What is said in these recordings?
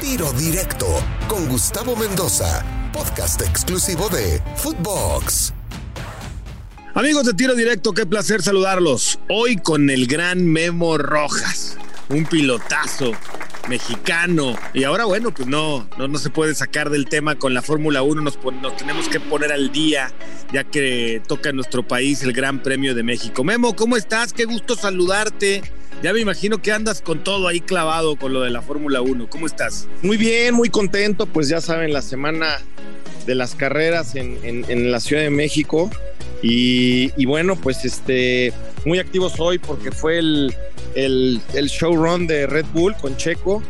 Tiro Directo con Gustavo Mendoza, podcast exclusivo de Footbox. Amigos de Tiro Directo, qué placer saludarlos. Hoy con el gran Memo Rojas, un pilotazo mexicano. Y ahora, bueno, pues no, no, no se puede sacar del tema con la Fórmula 1. Nos, nos tenemos que poner al día, ya que toca en nuestro país el Gran Premio de México. Memo, ¿cómo estás? Qué gusto saludarte. Ya me imagino que andas con todo ahí clavado con lo de la Fórmula 1. ¿Cómo estás? Muy bien, muy contento. Pues ya saben, la semana de las carreras en, la Ciudad de México. Y, bueno, pues este, muy activos hoy porque fue el, el, el showrun de Red Bull con Checo.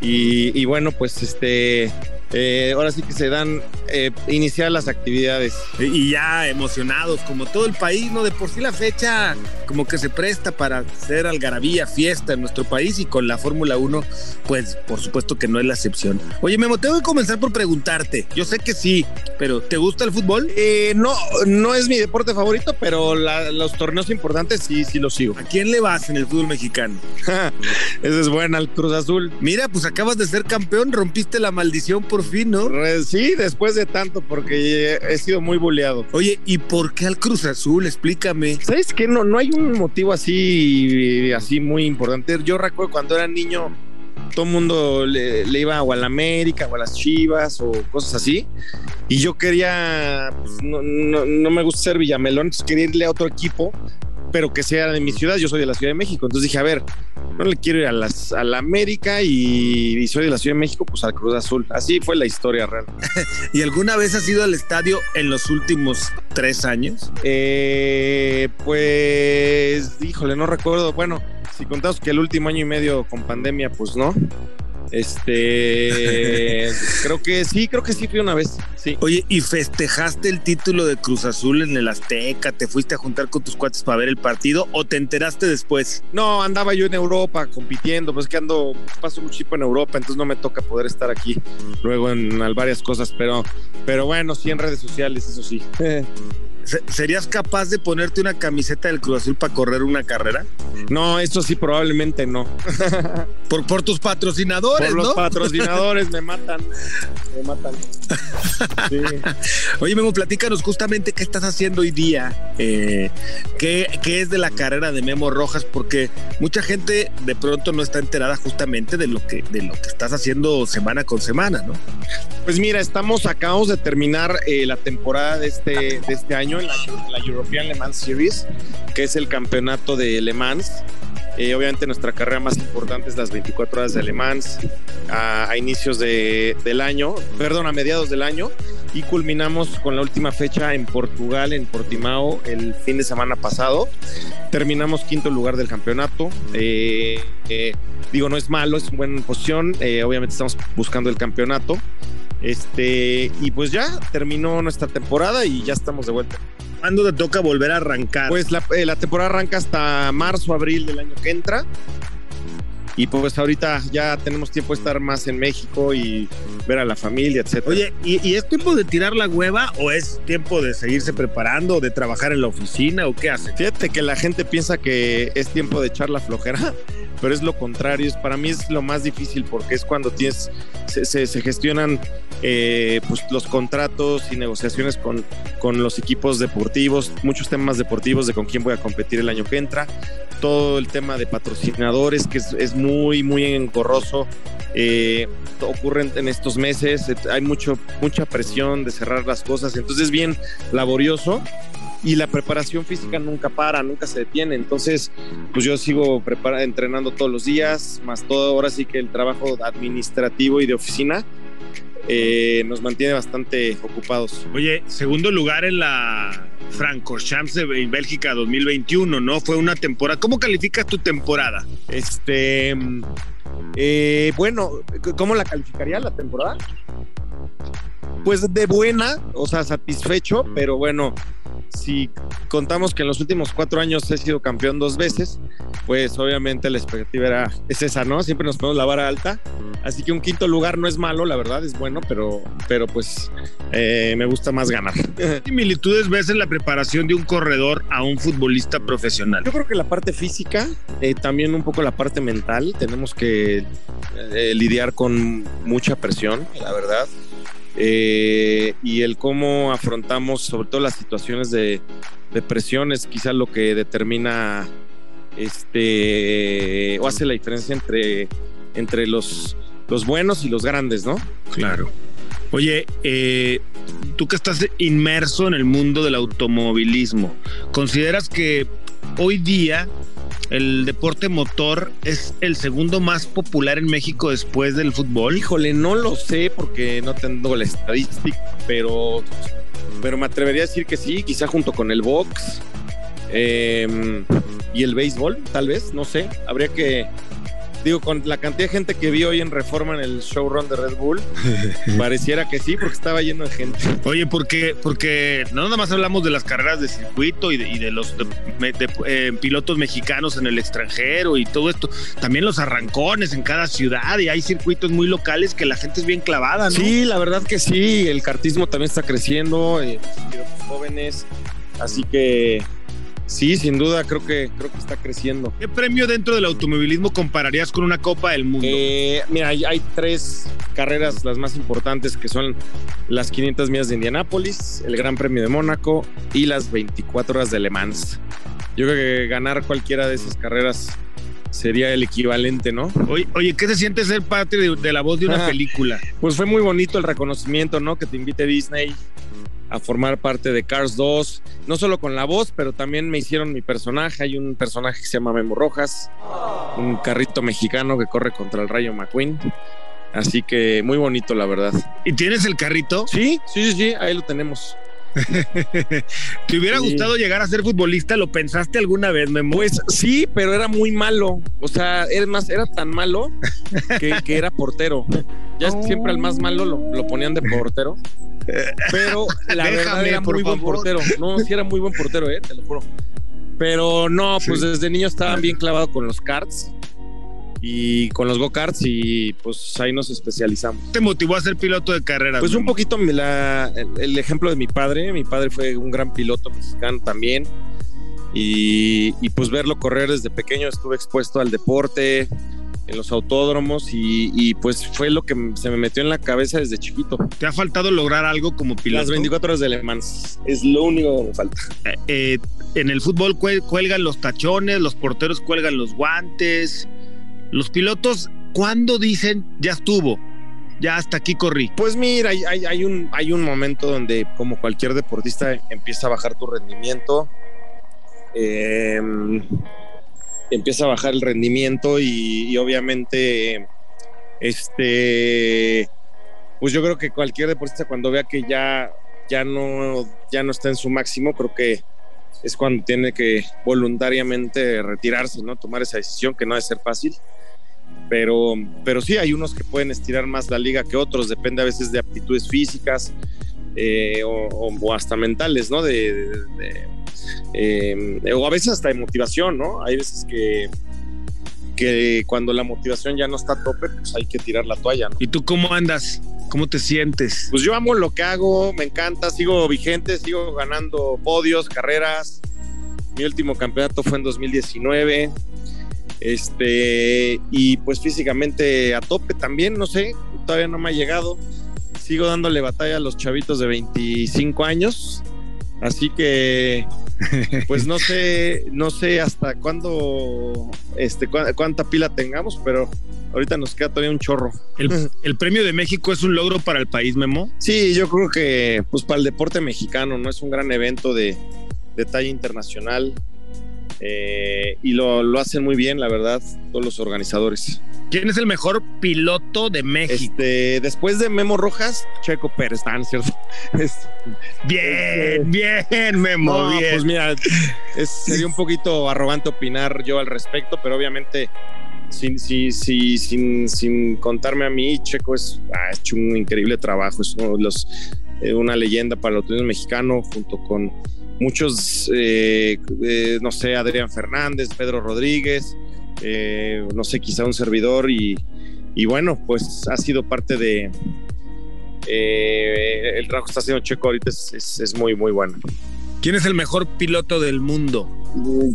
Y, y bueno, pues este, eh, ahora sí que se dan eh, iniciar las actividades. Y ya emocionados, como todo el país, ¿no? De por sí la fecha como que se presta para hacer algarabía, fiesta en nuestro país y con la Fórmula 1, pues por supuesto que no es la excepción. Oye, Memo, tengo que comenzar por preguntarte. Yo sé que sí, pero ¿te gusta el fútbol? Eh, no, no es mi deporte favorito, pero los torneos importantes sí, sí los sigo. ¿A quién le vas en el fútbol mexicano? Esa es buena, el Cruz Azul. Mira, pues acabas de ser campeón, rompiste la maldición por fin, ¿no? Sí, después de tanto, porque he sido muy boleado. Oye, ¿y por qué al Cruz Azul? Explícame. ¿Sabes qué? No, no hay un motivo así, así muy importante. Yo recuerdo cuando era niño, todo el mundo le, iba o a la América o a las Chivas o cosas así. Y yo quería, pues, no, no, me gusta ser Villamelón, entonces quería irle a otro equipo pero que sea de mi ciudad. Yo soy de la Ciudad de México. Entonces dije, a ver, no le quiero ir a, las, a la América y, soy de la Ciudad de México, pues al Cruz Azul. Así fue la historia real. ¿Y alguna vez has ido al estadio en los últimos tres años? Eh, pues, híjole, no recuerdo. Bueno, si contamos que el último año y medio con pandemia, pues no. Este, creo que sí, creo que sí fui una vez. Sí. Oye, ¿y festejaste el título de Cruz Azul en el Azteca? ¿Te fuiste a juntar con tus cuates para ver el partido o te enteraste después? No, andaba yo en Europa compitiendo, pues que ando, paso mucho tiempo en Europa, entonces no me toca poder estar aquí luego en varias cosas, pero, pero bueno, sí en redes sociales, eso sí. ¿Serías capaz de ponerte una camiseta del Cruz Azul para correr una carrera? No, eso sí, probablemente no. por, por tus patrocinadores, por los patrocinadores me matan. Me matan. Oye, Memo, platícanos justamente qué estás haciendo hoy día. Eh, qué, es de la carrera de Memo Rojas? Porque mucha gente de pronto no está enterada justamente de lo que, de lo que estás haciendo semana con semana, ¿no? Pues mira, estamos, acabamos de terminar eh, la temporada de este, de este año en la, European Le Mans Series, que es el campeonato de Le Mans. Eh, obviamente nuestra carrera más importante es las 24 horas de Le Mans a, inicios de, del año, perdón, a mediados del año y culminamos con la última fecha en Portugal, en Portimao, el fin de semana pasado. Terminamos quinto lugar del campeonato. Eh, eh, digo, no es malo, es una buena posición. obviamente estamos buscando el campeonato. Este, y pues ya terminó nuestra temporada y ya estamos de vuelta. ¿Cuándo te toca volver a arrancar? Pues la, eh, la temporada arranca hasta marzo, abril del año que entra. Y pues ahorita ya tenemos tiempo de estar más en México y ver a la familia, etcétera. Oye, ¿y, es tiempo de tirar la hueva o es tiempo de seguirse preparando, de trabajar en la oficina o qué hace? Fíjate que la gente piensa que es tiempo de echar la flojera, pero es lo contrario. Para mí es lo más difícil porque es cuando tienes, se, gestionan eh, pues los contratos y negociaciones con, con los equipos deportivos, muchos temas deportivos de con quién voy a competir el año que entra, todo el tema de patrocinadores que es, es muy, muy engorroso. Eh, ocurren en estos meses, hay mucho, mucha presión de cerrar las cosas, entonces es bien laborioso y la preparación física nunca para, nunca se detiene. Entonces, pues yo sigo prepara entrenando todos los días, más todo ahora sí que el trabajo administrativo y de oficina eh, nos mantiene bastante ocupados. Oye, segundo lugar en la Francorchamps de Bélgica 2021, ¿no? Fue una temporada. ¿Cómo calificas tu temporada? Este, eh, bueno, ¿cómo la calificaría la temporada? Pues de buena, o sea, satisfecho, pero bueno, si contamos que en los últimos cuatro años he sido campeón dos veces, pues obviamente la expectativa era, es esa, ¿no? Siempre nos ponemos la vara alta Así que un quinto lugar no es malo, la verdad, es bueno, pero, pero pues eh, me gusta más ganar. ¿Qué similitudes ves en la preparación de un corredor a un futbolista profesional? Yo creo que la parte física, eh, también un poco la parte mental, tenemos que eh, lidiar con mucha presión, la verdad. Eh, y el cómo afrontamos sobre todo las situaciones de, presión es quizás lo que determina este o hace la diferencia entre, entre los, los buenos y los grandes, ¿no? Claro. Oye, eh, tú que estás inmerso en el mundo del automovilismo, ¿consideras que hoy día el deporte motor es el segundo más popular en México después del fútbol? Híjole, no lo sé porque no tengo la estadística, pero, pero me atrevería a decir que sí, quizá junto con el box eh, y el béisbol, tal vez, no sé. Habría que, digo, con la cantidad de gente que vi hoy en Reforma en el showrun de Red Bull, pareciera que sí, porque estaba lleno de gente. Oye, porque, porque no nada más hablamos de las carreras de circuito y de, y de los de- de- eh, pilotos mexicanos en el extranjero y todo esto, también los arrancones en cada ciudad y hay circuitos muy locales que la gente es bien clavada, ¿no? Sí, la verdad que sí, el cartismo también está creciendo, eh, jóvenes, así que sí, sin duda creo que creo que está creciendo. ¿Qué premio dentro del automovilismo compararías con una Copa del Mundo? Eh, mira, hay, hay tres carreras las más importantes que son las 500 millas de Indianápolis, el Gran Premio de Mónaco y las 24 horas de Le Mans. Yo creo que ganar cualquiera de esas carreras sería el equivalente, ¿no? Oye, oye, ¿qué se siente ser parte de, de la voz de una Ajá. película? Pues fue muy bonito el reconocimiento, ¿no? Que te invite Disney a formar parte de Cars 2, no solo con la voz, pero también me hicieron mi personaje. Hay un personaje que se llama Memo Rojas, un carrito mexicano que corre contra el Rayo McQueen. Así que muy bonito, la verdad. ¿Y tienes el carrito? Sí, sí, sí, sí, ahí lo tenemos. ¿Te hubiera Sí. gustado llegar a ser futbolista? ¿Lo pensaste alguna vez, Memo? Pues sí, pero era muy malo. O sea, es más, era tan malo que, que era portero. Ya siempre al más malo lo, lo ponían de portero. Pero la verdad Déjame, era por muy buen favor. portero. No, sí era muy buen portero, eh, te lo juro. Pero no, pues Sí. desde niño estaban bien clavado con los karts y con los go-karts y pues ahí nos especializamos. te motivó a ser piloto de carreras? Pues un poquito la- el, el ejemplo de mi padre. Mi padre fue un gran piloto mexicano también. Y, y, pues verlo correr desde pequeño estuve expuesto al deporte, en los autódromos y, y, pues fue lo que se me metió en la cabeza desde chiquito. ¿Te ha faltado lograr algo como piloto? Las 24 horas de Le Mans es lo único que me falta. Eh, eh, en el fútbol cuel- cuelgan los tachones, los porteros cuelgan los guantes. Los pilotos, ¿cuándo dicen ya estuvo? Ya hasta aquí corrí. Pues mira, hay, hay, hay un, hay un momento donde como cualquier deportista empieza a bajar tu rendimiento. Eh, empieza a bajar el rendimiento y, obviamente este pues yo creo que cualquier deportista cuando vea que ya ya no ya no está en su máximo creo que es cuando tiene que voluntariamente retirarse no tomar esa decisión que no debe ser fácil. Pero pero sí hay unos que pueden estirar más la liga que otros depende a veces de aptitudes físicas eh, o, hasta mentales no de, eh, o a veces hasta de motivación no hay veces que que cuando la motivación ya no está a tope, pues hay que tirar la toalla, ¿no? ¿Y tú cómo andas? ¿Cómo te sientes? Pues yo amo lo que hago, me encanta, sigo vigente, sigo ganando podios, carreras. Mi último campeonato fue en 2019. Este, y pues físicamente a tope también, no sé, todavía no me ha llegado. Sigo dándole batalla a los chavitos de 25 años. Así que, pues no sé, no sé hasta cuándo, este, cu- cuánta pila tengamos, pero ahorita nos queda todavía un chorro. ¿El, el premio de México es un logro para el país, Memo? Sí, yo creo que pues para el deporte mexicano, ¿no? Es un gran evento de, de talla internacional eh, y lo, lo hacen muy bien, la verdad, todos los organizadores. ¿Quién es el mejor piloto de México? Este, después de Memo Rojas, Checo Pérez, ¿no es cierto? Es- Bien, bien, Memo, no, bien. pues mira, es- sería un poquito arrogante opinar yo al respecto, pero obviamente sin, sin, sin, sin, contarme a mí, Checo es, ha hecho un increíble trabajo, es uno de los, eh, una leyenda para el automovilismo mexicano, junto con muchos, eh, eh, no sé, Adrián Fernández, Pedro Rodríguez, eh, no sé, quizá un servidor y, y bueno, pues ha sido parte de... Eh, el trabajo que está haciendo Checo ahorita es, es, es, muy, muy bueno. ¿Quién es el mejor piloto del mundo?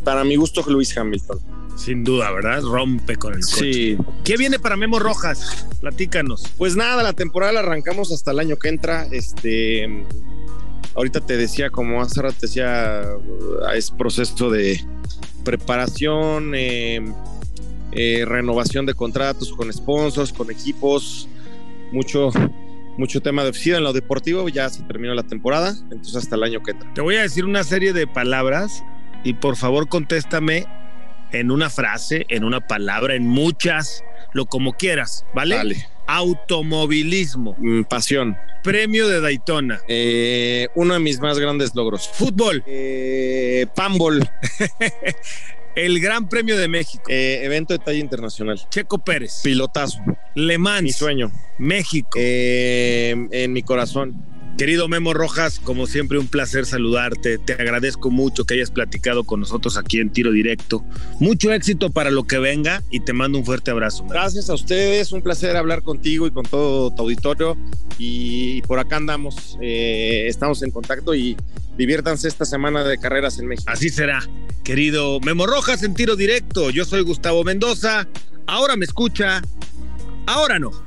Para mi gusto, Luis Hamilton. Sin duda, ¿verdad? Rompe con el coche. Sí. ¿Qué viene para Memo Rojas? Platícanos. Pues nada, la temporada la arrancamos hasta el año que entra. Este, ahorita te decía, como hace rato te decía, es proceso de preparación, eh, eh, renovación de contratos con sponsors, con equipos, mucho, mucho tema de oficina en lo deportivo. Ya se terminó la temporada, entonces hasta el año que entra. Te voy a decir una serie de palabras y por favor contéstame en una frase, en una palabra, en muchas, lo como quieras, ¿vale? Automovilismo. Mm, pasión. Premio de Daytona. Eh, uno de mis más grandes logros. Fútbol. Eh, Pambol. El Gran Premio de México. Eh, evento de talla internacional. Checo Pérez. Pilotazo. Le Mans. Mi sueño. México. Eh, en mi corazón. Querido Memo Rojas, como siempre un placer saludarte. Te agradezco mucho que hayas platicado con nosotros aquí en Tiro Directo. Mucho éxito para lo que venga y te mando un fuerte abrazo. Memo. Gracias a ustedes, un placer hablar contigo y con todo tu auditorio. Y por acá andamos, eh, estamos en contacto y diviértanse esta semana de carreras en México. Así será, querido Memo Rojas en Tiro Directo. Yo soy Gustavo Mendoza. Ahora me escucha, ahora no.